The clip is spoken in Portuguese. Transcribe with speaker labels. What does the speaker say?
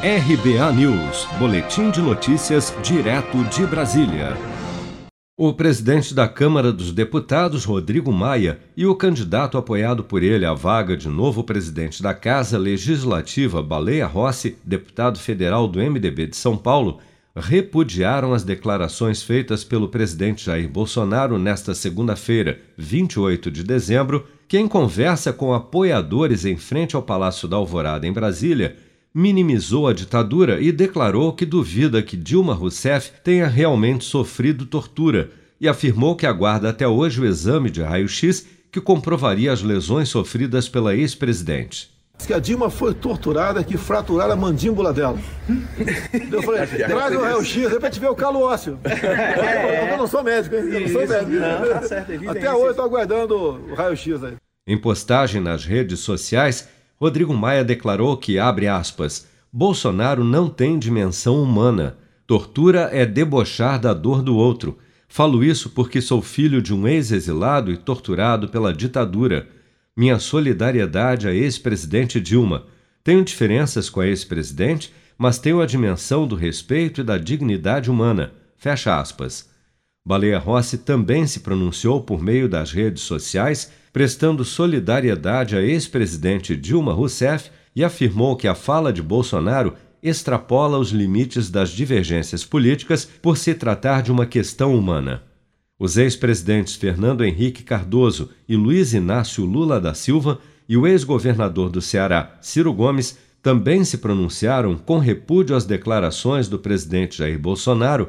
Speaker 1: RBA News, Boletim de Notícias, direto de Brasília. O presidente da Câmara dos Deputados, Rodrigo Maia, e o candidato apoiado por ele à vaga de novo presidente da Casa Legislativa, Baleia Rossi, deputado federal do MDB de São Paulo, repudiaram as declarações feitas pelo presidente Jair Bolsonaro nesta segunda-feira, 28 de dezembro, que, em conversa com apoiadores em frente ao Palácio da Alvorada, em Brasília, minimizou a ditadura e declarou que duvida que Dilma Rousseff tenha realmente sofrido tortura e afirmou que aguarda até hoje o exame de raio-x que comprovaria as lesões sofridas pela ex-presidente.
Speaker 2: Que a Dilma foi torturada, que fraturaram a mandíbula dela. Eu falei, traz o raio-x, de repente vê o calo ósseo. Eu não sou médico, hein? Eu não sou médico. Não, tá certo, Até hoje eu estou aguardando o raio-x aí.
Speaker 1: Em postagem nas redes sociais, Rodrigo Maia declarou que, abre aspas, Bolsonaro não tem dimensão humana. Tortura é debochar da dor do outro. Falo isso porque sou filho de um ex-exilado e torturado pela ditadura. Minha solidariedade à ex-presidente Dilma. Tenho diferenças com a ex-presidente, mas tenho a dimensão do respeito e da dignidade humana. Fecha aspas. Baleia Rossi também se pronunciou por meio das redes sociais, prestando solidariedade à ex-presidente Dilma Rousseff e afirmou que a fala de Bolsonaro extrapola os limites das divergências políticas por se tratar de uma questão humana. Os ex-presidentes Fernando Henrique Cardoso e Luiz Inácio Lula da Silva e o ex-governador do Ceará, Ciro Gomes, também se pronunciaram com repúdio às declarações do presidente Jair Bolsonaro